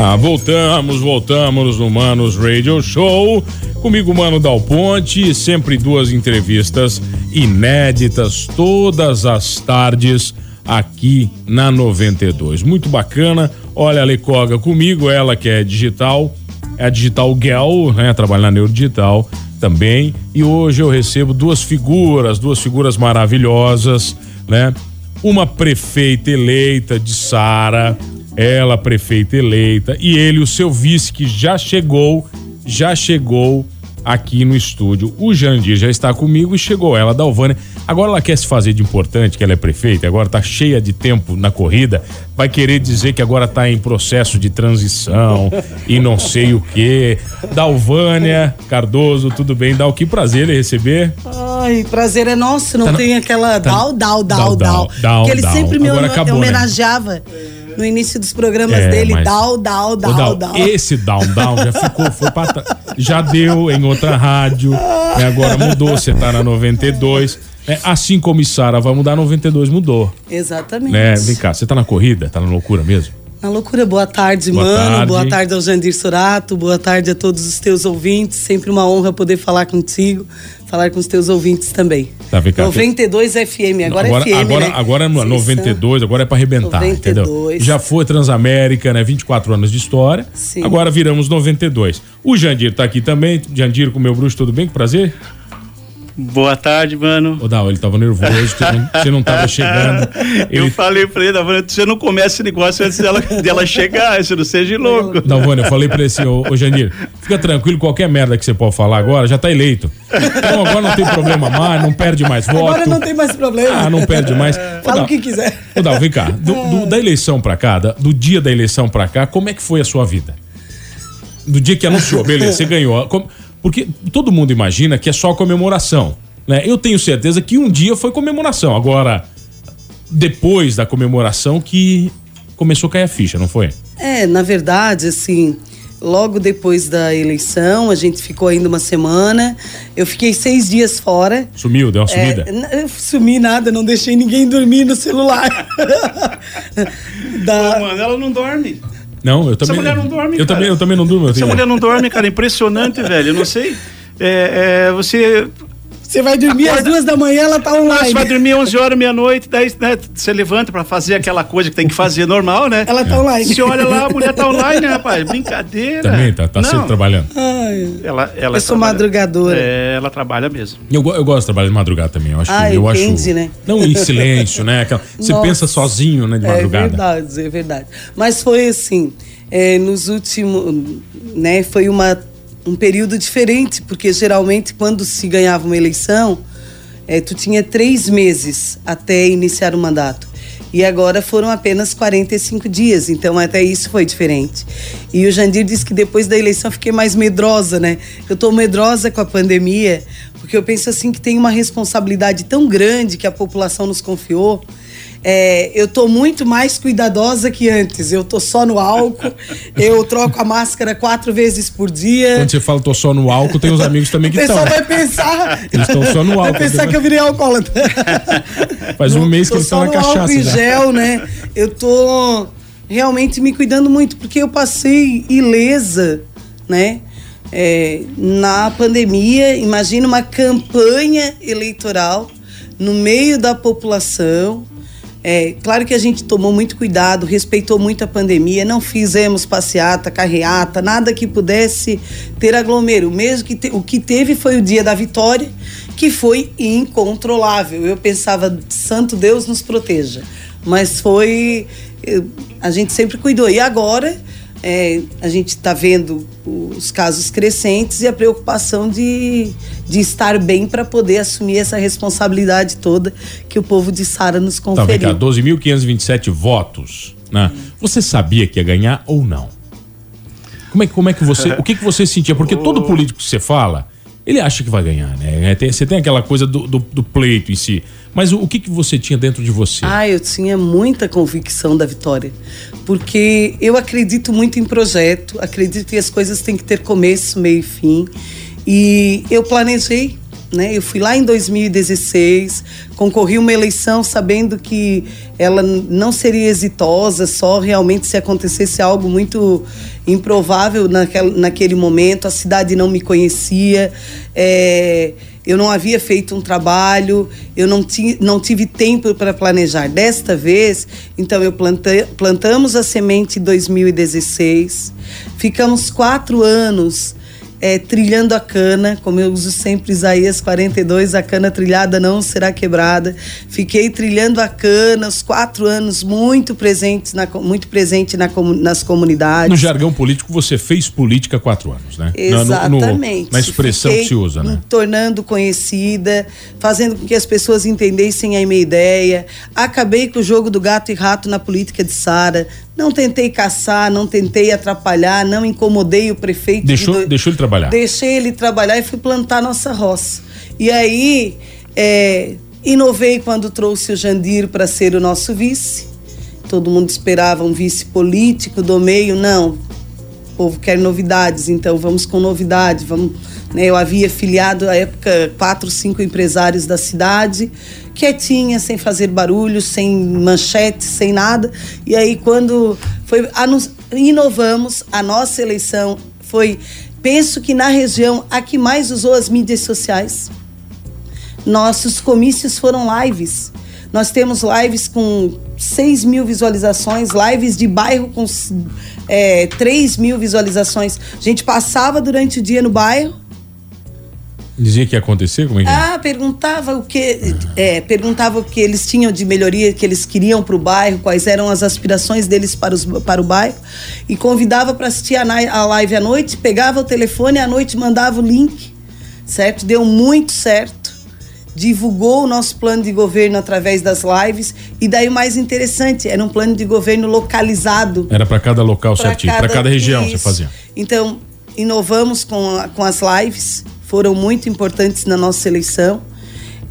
Ah, voltamos, voltamos no Manos Radio Show. Comigo, Mano Dal Ponte, sempre duas entrevistas inéditas todas as tardes aqui na 92. Muito bacana. Olha a Lecoga comigo, ela que é digital, é a Digital Girl, né? Trabalha na Neurodigital também. E hoje eu recebo duas figuras, duas figuras maravilhosas, né? Uma prefeita eleita de Sara, ela prefeita eleita e ele o seu vice que já chegou, já chegou aqui no estúdio. O Jandir já está comigo e chegou ela, Dalvânia. Agora ela quer se fazer de importante, que ela é prefeita, agora tá cheia de tempo na corrida, vai querer dizer que agora tá em processo de transição e não sei o quê. Dalvânia Cardoso, tudo bem? O que prazer ele receber? Ai, prazer é nosso, não Tá tem aquela tá- dal, dal, Dal, dal, dal, dal. dal, Que ele dal. sempre me Agora homo- acabou, né? No início dos programas É, dele, mas- dal, Ô, dal, Dal, dal. Esse down down já ficou, foi pra. Já deu em outra rádio, né? agora mudou, você tá na 92. né? Assim como Sara vai mudar, 92 mudou. Exatamente. Né? Vem cá, você tá na corrida? Tá na loucura mesmo? Na loucura, boa tarde, Boa mano. tarde. Boa tarde ao Jandir Sorato. Boa tarde a todos os teus ouvintes. Sempre uma honra poder falar contigo, falar com os teus ouvintes também. Tá, vem cá. 92 FM, agora, é FM, agora, né? agora é Vocês 92, agora é pra arrebentar, 92. entendeu? Já foi Transamérica, né? 24 anos de história. Sim. Agora viramos 92. O Jandir tá aqui também. Jandir com o meu bruxo, tudo bem? Que prazer. Boa tarde, mano. Ô, Dal, ele tava nervoso, você não, você não tava chegando. Eu Ele falei pra ele, Davana, você não começa esse negócio antes dela, dela chegar, você não seja louco. Dalvânia, eu falei pra ele assim, ô, ô Jandir, fica tranquilo, qualquer merda que você pode falar agora, já tá eleito. Então agora não tem problema mais, não perde mais voto. Agora não tem mais problema. Ah, não perde mais. Ô, Fala Dal, o que quiser. Ô, Dal, vem cá, do, do- da eleição pra cá, da- do dia da eleição pra cá, como é que foi a sua vida? Do dia que anunciou, beleza, você ganhou. Como- Porque todo mundo imagina que é só comemoração, né? Eu tenho certeza que um dia foi comemoração. Agora, depois da comemoração que começou a cair a ficha, não foi? É, na verdade, assim, logo depois da eleição, a gente ficou ainda uma semana. Eu fiquei seis dias fora. Sumiu, deu uma É, sumida? eu sumi nada, não deixei ninguém dormir no celular. Da- Mano, ela não dorme. Não, eu também. mulher não dorme, eu cara. também, eu também não durmo. Essa mulher não dorme, cara, impressionante, velho. Eu não sei. É, é, você, Você vai dormir às Acorda- duas da manhã, ela tá online. você vai dormir 11 horas, meia-noite, daí né, você levanta pra fazer aquela coisa que tem que fazer normal, né? Ela tá online. Você olha lá, a mulher tá online, né, rapaz? Brincadeira. Também tá, tá Não, sempre trabalhando. Ai, Ela, ela Eu sou trabalha- madrugadora. É, ela trabalha mesmo. Eu, eu gosto de trabalhar de madrugada também. Eu acho Ah, que eu entende, acho. né? Não em silêncio, né? Aquela- Você Nossa. pensa sozinho, né, de É madrugada. verdade, é verdade. Mas foi assim, é, nos últimos, né, foi uma, um período diferente, porque geralmente quando se ganhava uma eleição, é, tu tinha três meses até iniciar o mandato. E agora foram apenas 45 dias, então até isso foi diferente. E o Jandir disse que depois da eleição fiquei mais medrosa, né? Eu tô medrosa com a pandemia, porque eu penso assim que tem uma responsabilidade tão grande que a população nos confiou. É, eu tô muito mais cuidadosa que antes. Eu tô só no álcool, eu troco a máscara quatro vezes por dia. Quando você fala tô só no álcool, tem os amigos também O que estão. pessoal vai pensar. Eles estão só no Vai álcool, pensar né? que eu virei alcoólatra. Faz um mês que eles estão na álcool cachaça. em já. gel, né? Eu tô realmente me cuidando muito, porque eu passei ilesa, né? É, na pandemia, imagina uma campanha eleitoral no meio da população. É, claro que a gente tomou muito cuidado, respeitou muito a pandemia, não fizemos passeata, carreata, nada que pudesse ter aglomero. Mesmo que te- o que teve foi o dia da vitória, que foi incontrolável. Eu pensava, santo Deus nos proteja. Mas foi. eh, A gente sempre cuidou. E agora é, a gente está vendo os casos crescentes e a preocupação de, de estar bem para poder assumir essa responsabilidade toda que o povo de Sara nos Tá, vem cá, conferiu. 12.527 votos. Né? Você sabia que ia ganhar ou não? Como é, que- como é que você. O que, que você sentia? Porque todo político que você fala, ele acha que vai ganhar, né? É, tem- você tem aquela coisa do, do, do pleito em si. Mas o, o que, que você tinha dentro de você? Ah, eu tinha muita convicção da vitória. Porque eu acredito muito em projeto, acredito que as coisas têm que ter começo, meio e fim. E eu planejei, né? Eu fui lá em 2016, concorri uma eleição sabendo que ela não seria exitosa, só realmente se acontecesse algo muito improvável naquele momento. A cidade não me conhecia. é, eu não havia feito um trabalho, eu não, ti, não tive tempo para planejar. Desta vez, então, eu plantei, plantamos a semente em 2016, ficamos quatro anos é, trilhando a cana, como eu uso sempre Isaías 42, a cana trilhada não será quebrada. Fiquei trilhando a cana os quatro anos, muito presentes na, muito presente na, nas comunidades. No jargão político, você fez política há quatro anos, né? Na- no- no- Exatamente. na expressão Fiquei que se usa, né? me tornando conhecida, fazendo com que as pessoas entendessem a minha ideia. Acabei com o jogo do gato e rato na política de Sara. Não tentei caçar, não tentei atrapalhar, não incomodei o prefeito. de Deixou, do- deixou ele trabalhar. Deixei ele trabalhar e fui plantar nossa roça. E aí, é, inovei quando trouxe o Jandir para ser o nosso vice. Todo mundo esperava um vice político do meio. Não, povo quer novidades, então vamos com novidade. Vamos, né, eu havia filiado à época quatro, cinco empresários da cidade, quietinha, sem fazer barulho, sem manchete, sem nada. E aí quando foi inovamos a nossa eleição foi penso que na região a que mais usou as mídias sociais. Nossos comícios foram lives. Nós temos lives com 6 mil visualizações, lives de bairro com é, 3 mil visualizações. A gente passava durante o dia no bairro. Dizia que ia acontecer? Como é que é? Ah, perguntava o que. é, perguntava o que eles tinham de melhoria, que eles queriam para o bairro, quais eram as aspirações deles para, os, para o bairro. E convidava para assistir a, a live à noite, pegava o telefone, à noite mandava o link, certo? Deu muito certo. Divulgou o nosso plano de governo através das lives. E daí o mais interessante, era um plano de governo localizado Era para cada local certinho, para cada região você isso. fazia. Então, inovamos com, a- com as lives, foram muito importantes na nossa eleição.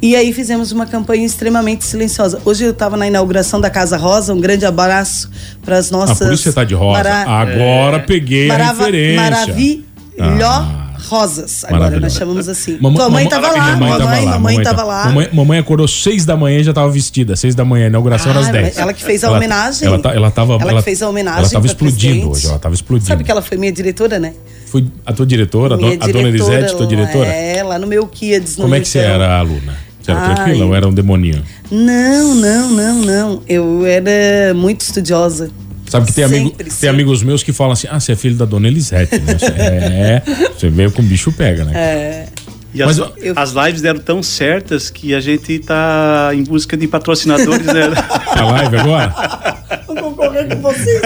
E aí fizemos uma campanha extremamente silenciosa. Hoje eu estava na inauguração da Casa Rosa, um grande abraço para as Ah, nossas. por isso você tá de rosa. mara- Agora peguei a Marava- referência. Maravilhó Ah. Rosas. Agora nós chamamos assim. Mamãe- Tua mãe estava lá, Mamãe mamãe, tava lá. mamãe estava tava- lá. Mamãe, mamãe acordou seis da manhã e já tava vestida. Seis da manhã, a inauguração era às Ah, 10. ela que fez a Ela- homenagem. Ela, tá- ela tava. Ela ela, fez a homenagem Ela tava pra explodindo presidente. hoje, ela tava explodindo. Sabe que ela foi minha diretora, né? Foi a tua diretora, a, Minha a dona Elisete, tua diretora? É, lá no meu Kids. Como é que você era aluna? Você era Ai. tranquila ou era um demoninho? Não, não, não, não. Eu era muito estudiosa. Sabe que tem, amigo, Sempre, tem amigos meus que falam assim: ah, você é filho da dona Elisete, né? Você- É, você veio com o bicho pega, né? É. E Mas as, eu- as lives deram tão certas que a gente tá em busca de patrocinadores, né? A live agora? Concorrer com vocês.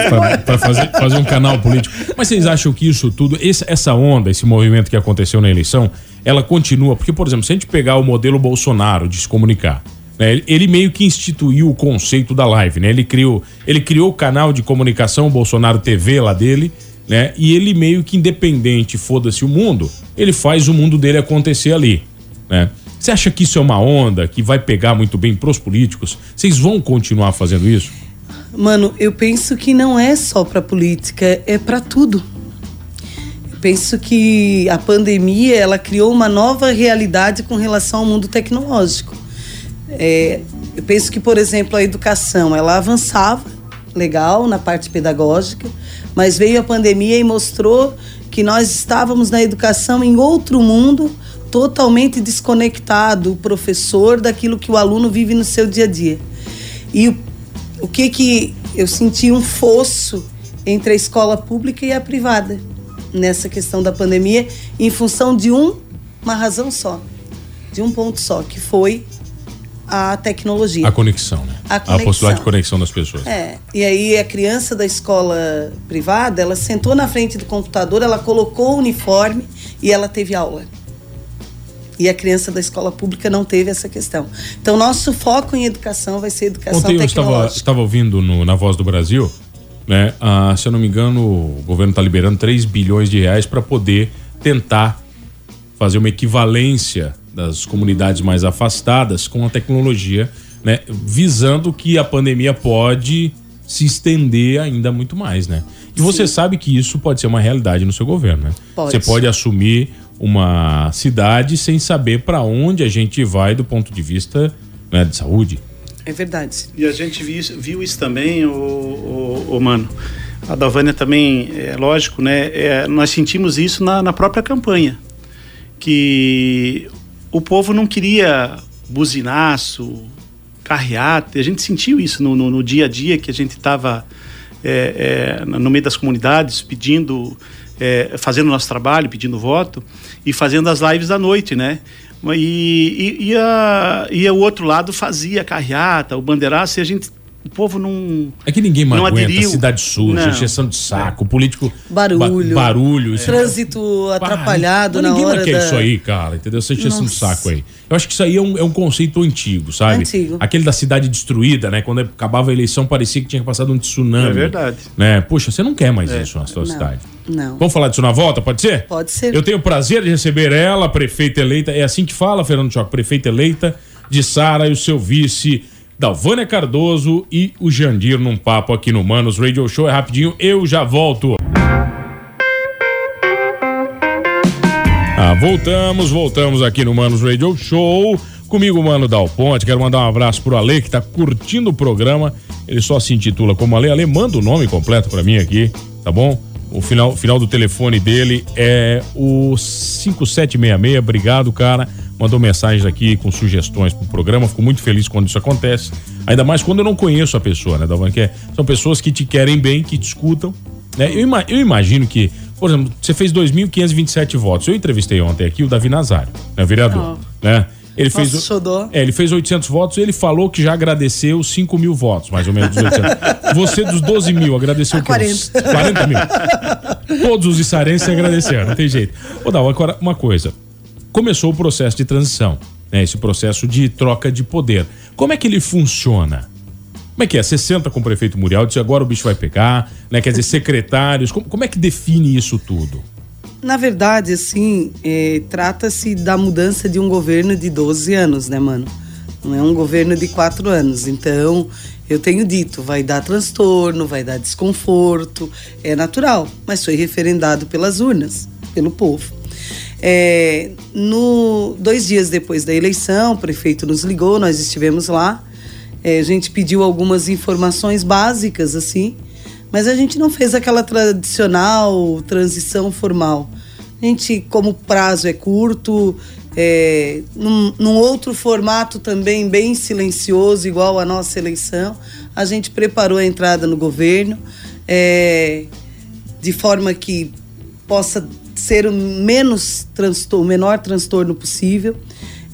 Pra fazer, fazer um canal político. Mas vocês acham que isso tudo, esse- essa onda, esse movimento que aconteceu na eleição, ela continua? Porque, por exemplo, se a gente pegar o modelo Bolsonaro de se comunicar, né, ele, meio que instituiu o conceito da live, né? Ele criou, ele criou o canal de comunicação Bolsonaro TV lá dele, né? E ele meio que independente, foda-se o mundo, ele faz o mundo dele acontecer ali, né? Você acha que isso é uma onda que vai pegar muito bem pros políticos? Vocês vão continuar fazendo isso? Mano, eu penso que não é só para política, é para tudo. Eu penso que a pandemia ela criou uma nova realidade com relação ao mundo tecnológico. É, eu penso que, por exemplo, a educação ela avançava legal na parte pedagógica, mas veio a pandemia e mostrou que nós estávamos na educação em outro mundo totalmente desconectado o professor daquilo que o aluno vive no seu dia a dia. E o, o que que eu senti um fosso entre a escola pública e a privada nessa questão da pandemia em função de um, uma razão só, de um ponto só, que foi a tecnologia. A conexão, né? A A conexão. possibilidade de conexão das pessoas. É, e aí a criança da escola privada, ela sentou na frente do computador, ela colocou o uniforme e ela teve aula. E a criança da escola pública não teve essa questão. Então, nosso foco em educação vai ser educação Ontem eu estava, estava ouvindo no- na Voz do Brasil né? Ah, se eu não me engano, o governo está liberando 3 bilhões de reais para poder tentar fazer uma equivalência das comunidades mais afastadas com a tecnologia, né? Visando que a pandemia pode se estender ainda muito mais, né? E você sabe que isso pode ser uma realidade no seu governo, né? Pode. Você pode assumir uma cidade sem saber para onde a gente vai do ponto de vista né, de saúde. É verdade. E a gente viu, isso- viu isso também, o, o, o mano. A Dalvânia também, é lógico, né? é, nós sentimos isso na, na própria campanha. Que o povo não queria buzinaço, carreata. A gente sentiu isso no, no, no dia a dia que a gente estava é, é, no meio das comunidades pedindo, é, fazendo nosso trabalho, pedindo voto e fazendo as lives à noite, né? E, e, e, a, e o outro lado fazia carreata, o bandeiraço, e a gente, o povo não. É que ninguém mais Não aguenta aderiu. cidade suja, Não. encheção de saco, político. Barulho. ba- barulho. isso- Trânsito Pá, atrapalhado mas na ninguém hora mais quer da... isso aí, cara, entendeu? Você encheção de saco aí. Eu acho que isso aí é um, é um conceito antigo, sabe? Antigo. Aquele da cidade destruída, né? Quando acabava a eleição, parecia que tinha passado um tsunami. É verdade. Né? Poxa, você não quer mais É. isso na sua Não, cidade. não. Vamos falar disso na volta, pode ser? Pode ser. Eu tenho o prazer de receber ela, prefeita eleita. É assim que fala, Fernando Choque, prefeita eleita de Sara e o seu vice, Dalvânia Cardoso e o Jandir num papo aqui no Manos Radio Show. É rapidinho, eu já volto. Ah, voltamos, voltamos aqui no Manos Radio Show. Comigo, Mano Dal Ponte. Quero mandar um abraço pro Ale, que tá curtindo o programa. Ele só se intitula como Ale. Ale, manda o nome completo pra mim aqui, tá bom? O final, final do telefone dele é o 5766. Obrigado, cara. Mandou mensagens aqui com sugestões pro programa. Fico muito feliz quando isso acontece. Ainda mais quando eu não conheço a pessoa, né, Dalvan? Que é- são pessoas que te querem bem, que te escutam. Né? Eu, ima- eu imagino que, por exemplo, você fez 2.527 votos. Eu entrevistei ontem aqui o Davi Nazário, né, vereador. Né? Ele Nossa, fez. xodó. É, ele fez 800 votos ele falou que já agradeceu 5 mil votos, mais ou menos. dos 800. Você dos 12 mil agradeceu o quê? 40. Uns 40 mil. Todos os içarenses agradeceram, não tem jeito. Ô, Dal, agora uma coisa. Começou o processo de transição, né? Esse processo de troca de poder. Como é que ele funciona? Como é que é? Você senta com o prefeito Muriel, diz agora o bicho vai pegar, né? Quer dizer, secretários, como, como é que define isso tudo? Na verdade, assim, é, trata-se da mudança de um governo de 12 anos, né, mano? Não é um governo de quatro anos. Então, eu tenho dito, vai dar transtorno, vai dar desconforto, é natural, mas foi referendado pelas urnas, pelo povo. É, no, dois dias depois da eleição, o prefeito nos ligou, nós estivemos lá. É, a gente pediu algumas informações básicas, assim, mas a gente não fez aquela tradicional transição formal. A gente, como o prazo é curto, é, num, num outro formato também bem silencioso, igual a nossa eleição, a gente preparou a entrada no governo é, de forma que possa ser o menos transtorno, o menor transtorno possível.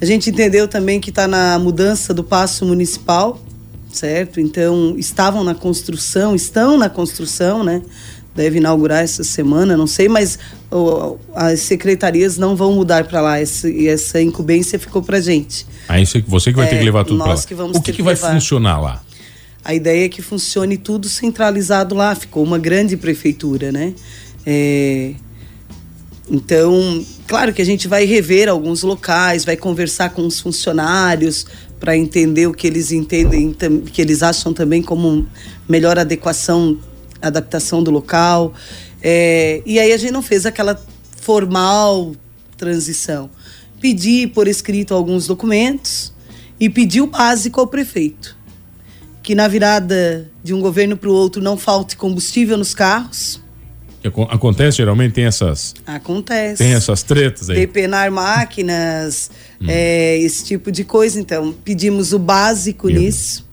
A gente entendeu também que está na mudança do passo municipal, certo? Então, estavam na construção, estão na construção, né? Deve inaugurar essa semana, não sei, mas ó, as secretarias não vão mudar para lá. Essa, essa incumbência ficou para gente. Aí você, você que vai ter É, que levar tudo pra lá. que vamos o que, ter que que vai funcionar lá? A ideia é que funcione tudo centralizado lá. Ficou uma grande prefeitura, né? É, Então, claro que a gente vai rever alguns locais, vai conversar com os funcionários para entender o que eles entendem, que eles acham também como melhor adequação, adaptação do local. É, e aí a gente não fez aquela formal transição. Pedi por escrito alguns documentos e pedi o básico ao prefeito que na virada de um governo para o outro não falte combustível nos carros. Acontece, geralmente tem essas, Acontece. tem essas tretas aí. Depenar máquinas, é, esse tipo de coisa. Então, pedimos o básico Meu nisso.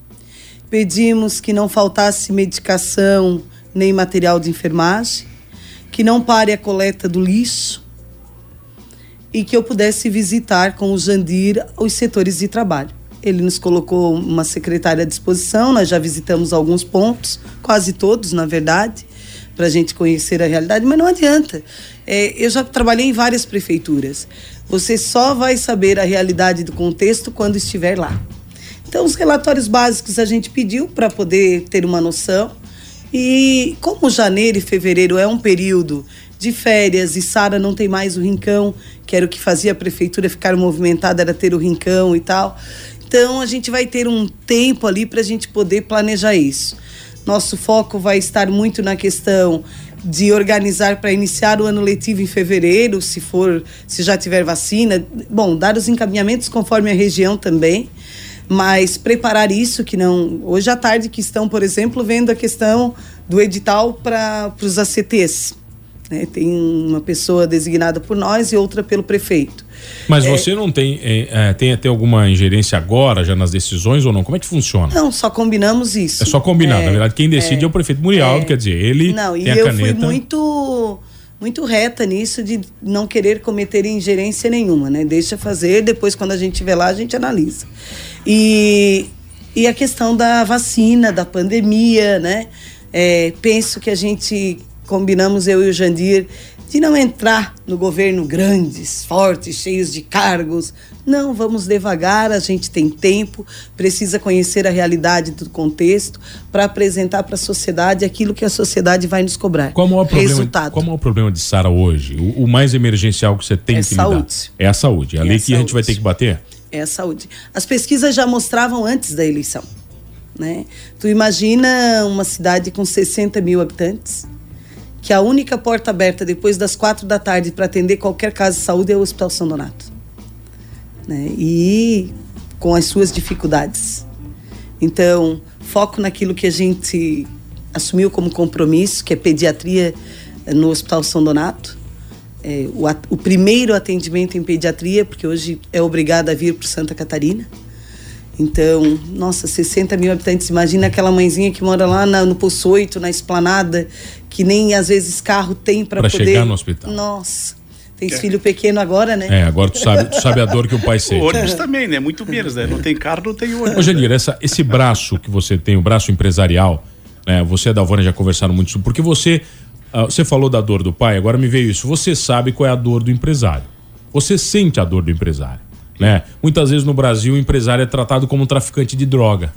Pedimos que não faltasse medicação nem material de enfermagem, que não pare a coleta do lixo e que eu pudesse visitar com o Jandir os setores de trabalho. Ele nos colocou uma secretária à disposição, nós já visitamos alguns pontos, quase todos, na verdade, para a gente conhecer a realidade, mas não adianta. É, eu já trabalhei em várias prefeituras. Você só vai saber a realidade do contexto quando estiver lá. Então, os relatórios básicos a gente pediu para poder ter uma noção E como janeiro e fevereiro é um período de férias e Sara não tem mais o rincão, que era o que fazia a prefeitura ficar movimentada, era ter o rincão e tal. Então a gente vai ter um tempo ali para a gente poder planejar isso. Nosso foco vai estar muito na questão de organizar para iniciar o ano letivo em fevereiro, se for, se já tiver vacina. Bom, dar os encaminhamentos conforme a região também, mas preparar isso que não. Hoje à tarde que estão, por exemplo, vendo a questão do edital para os ACTs. Né? Tem uma pessoa designada por nós e outra pelo prefeito. Mas é, você não tem, é, é, tem até alguma ingerência agora já nas decisões ou não? Como é que funciona? Não, só combinamos isso. É só combinado, é, na verdade. Quem decide é, é o prefeito Murialdo, é. quer dizer, ele não, e eu fui muito muito reta nisso de não querer cometer ingerência nenhuma, né? Deixa fazer, depois quando a gente estiver lá a gente analisa. E, e a questão da vacina, da pandemia, né? É, penso que a gente combinamos eu e o Jandir de não entrar no governo grandes, fortes, cheios de cargos. Não, vamos devagar, a gente tem tempo, precisa conhecer a realidade do contexto para apresentar para a sociedade aquilo que a sociedade vai nos cobrar. Qual é o problema, Resultado. Qual é o problema de Sara hoje? O, o, mais emergencial que você tem é que saúde. lidar? É a saúde. É ali é que a gente vai ter que bater? É a saúde. As pesquisas já mostravam antes da eleição. Né? Tu imagina uma cidade com 60 mil habitantes, que a única porta aberta depois das quatro da tarde para atender qualquer casa de saúde é o Hospital São Donato. Né? E com as suas dificuldades. Então, foco naquilo que a gente assumiu como compromisso, que é pediatria no Hospital São Donato. É, o, o primeiro atendimento em pediatria, porque hoje é obrigada a vir para Santa Catarina. Então, nossa, 60 mil habitantes. Imagina aquela mãezinha que mora lá na, no Poço 8, na esplanada, que nem às vezes carro tem para poder. chegar no hospital. Nossa. Tem é. filho pequeno agora, né? É, agora tu sabe, tu sabe a dor que o pai sente. O ônibus também, né? Muito menos, né? Não tem carro, não tem ônibus. Ô, Janir, essa, esse braço que você tem, o braço empresarial, né? Você e a Dalvânia já conversaram muito sobre, porque você, uh, você falou da dor do pai, agora me veio isso. Você sabe qual é a dor do empresário. Você sente a dor do empresário. Né? Muitas vezes no Brasil o empresário é tratado como um traficante de droga.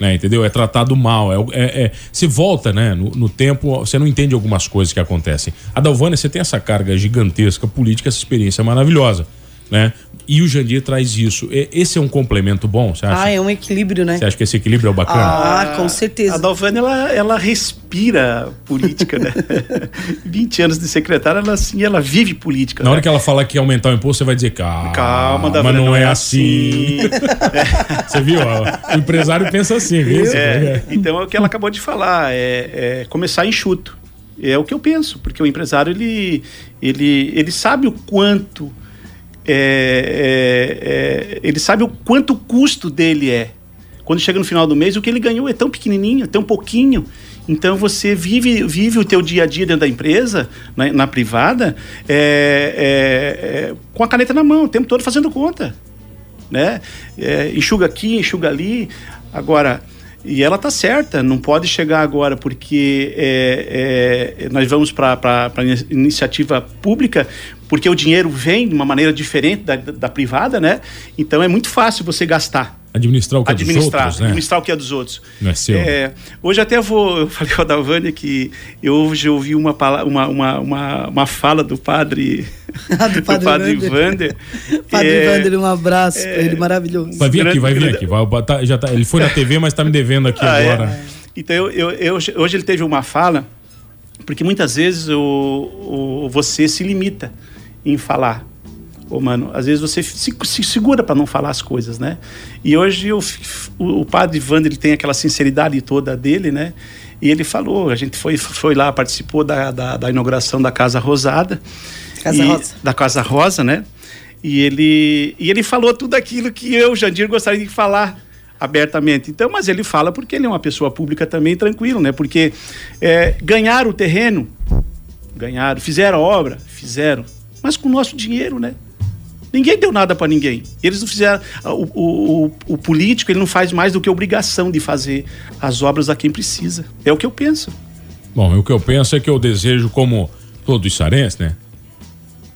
Né, entendeu? É tratado mal. É, é, é se volta né, no, no, tempo, você não entende algumas coisas que acontecem. A Dalvânia, você tem essa carga gigantesca política, essa experiência maravilhosa né? E o Jandir traz isso. Esse é um complemento bom, você acha? Ah, é um equilíbrio, né? Você acha que esse equilíbrio é bacana? Ah, com certeza. A Dalvânia, ela, ela respira política, né? 20 anos de secretária, ela assim, ela vive política. Na né? hora que ela fala que aumentar o imposto, você vai dizer, calma, calma mas não, não, é, é assim. assim. você viu? O empresário pensa assim, viu? É, então é o que ela acabou de falar, é, é começar enxuto. É o que eu penso, porque o empresário, ele, ele, ele sabe o quanto é, é, é, ele sabe o quanto o custo dele é. Quando chega no final do mês, o que ele ganhou é tão pequenininho, tão pouquinho. Então você vive, vive o teu dia a dia dentro da empresa, na, na privada, é, é, é, com a caneta na mão, o tempo todo fazendo conta. Né? enxuga aqui, enxuga ali. Agora, e ela tá certa, não pode chegar agora porque é, é, nós vamos para a iniciativa pública, porque o dinheiro vem de uma maneira diferente da, da, privada, né? Então é muito fácil você gastar. Administrar o que administrar, é dos outros, né? Administrar o que é dos outros. Não é seu. É, hoje até vou, eu falei com a Dalvânia que eu hoje ouvi uma, uma, uma, uma, uma fala do padre... Ah, do padre, do padre Vander. padre é, Vander, um abraço é, ele, maravilhoso. Vai vir aqui, vai vir aqui. Vai, tá, já tá, ele foi na TV, mas está me devendo aqui ah, é? agora. Então, eu, eu, eu, hoje ele teve uma fala, porque muitas vezes o, o, você se limita em falar. Ô, mano, às vezes você se, se segura para não falar as coisas, né? E hoje o, o padre Wander, ele tem aquela sinceridade toda dele, né? E ele falou, a gente foi, foi lá, participou da, da, da inauguração da Casa Rosada. Casa e, Rosa. Da Casa Rosa, né? E ele, e ele falou tudo aquilo que eu, Jandir, gostaria de falar abertamente. Então, mas ele fala porque ele é uma pessoa pública também tranquilo, né? Porque é, ganharam o terreno, ganharam, fizeram a obra, fizeram, mas com o nosso dinheiro, né? Ninguém deu nada para ninguém. Eles não fizeram. O, o, o, o, político ele não faz mais do que obrigação de fazer as obras a quem precisa. É o que eu penso. Bom, o que eu penso é que eu desejo, como todo içarense, né?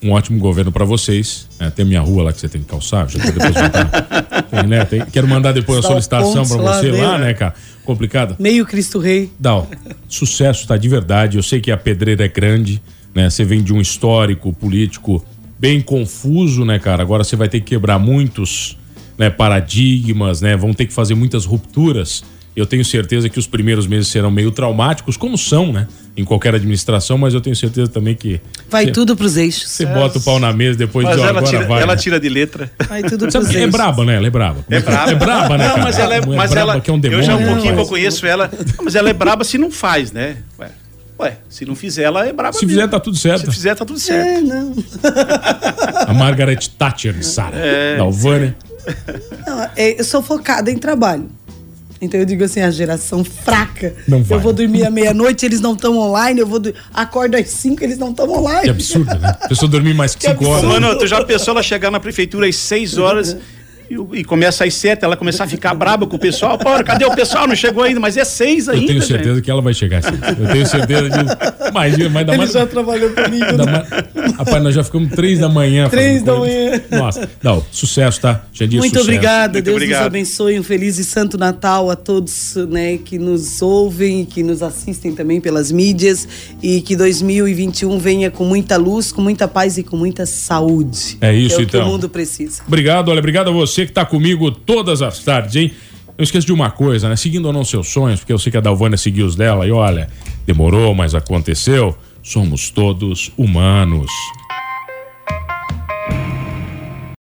um ótimo governo para vocês. É, tem minha rua lá que você tem que calçar. Já depois tem, né? tem, quero mandar depois a solicitação para você lá, lá, né, cara? Complicado. Meio Cristo Rei. Dal, sucesso, tá de verdade. Eu sei que a pedreira é grande, né? Você vem de um histórico político bem confuso, né, cara? Agora você vai ter que quebrar muitos né, paradigmas, né? Vão ter que fazer muitas rupturas. Eu tenho certeza que os primeiros meses serão meio traumáticos, como são, né? Em qualquer administração, mas eu tenho certeza também que. Vai cê, tudo pros eixos. Você é. bota o pau na mesa depois mas de ela agora tira, vai. Ela né? tira de letra. Vai tudo pros é, é braba, né? Ela é braba. É braba. É braba, né? Não, mas ela é, mas braba, ela, que é um demônio, eu já um pouquinho que eu conheço ela, mas ela é braba se não faz, né? Ué, ué se não fizer, ela é braba. Se mesmo. fizer, tá tudo certo. Se fizer, tá tudo certo. É, não. A Margaret Thatcher Sara. É. Da Alvânia. Não, eu sou focada em trabalho. Então eu digo assim, a geração fraca. Não vai. Eu vou dormir à meia-noite, eles não estão online, eu vou acordo às cinco, eles não estão online. Que absurdo, né? A pessoa dormir mais que 5 horas. Mano, tu já pensou ela chegar na prefeitura às 6 horas e, e começa às 7, ela começar a ficar braba com o pessoal. Pô, cadê o pessoal? Não chegou ainda, mas é 6 ainda. Eu tenho certeza gente. que ela vai chegar assim. Eu tenho certeza disso. Imagina, mas dá Ele mais. já trabalhou comigo. Dá mais... Rapaz, nós já ficamos 3 da manhã. 3 da coisa. manhã. Nossa, não, sucesso, tá? Jandir, Muito sucesso. obrigada, Muito Deus obrigado. nos abençoe. Um feliz e santo Natal a todos né, que nos ouvem e que nos assistem também pelas mídias. E que 2021 venha com muita luz, com muita paz e com muita saúde. É isso, é o então. que o mundo precisa. Obrigado, olha, obrigado a você que tá comigo todas as tardes, hein? Não esqueça de uma coisa, né? Seguindo ou não seus sonhos, porque eu sei que a Dalvânia seguiu os dela e olha, demorou, mas aconteceu. Somos todos humanos.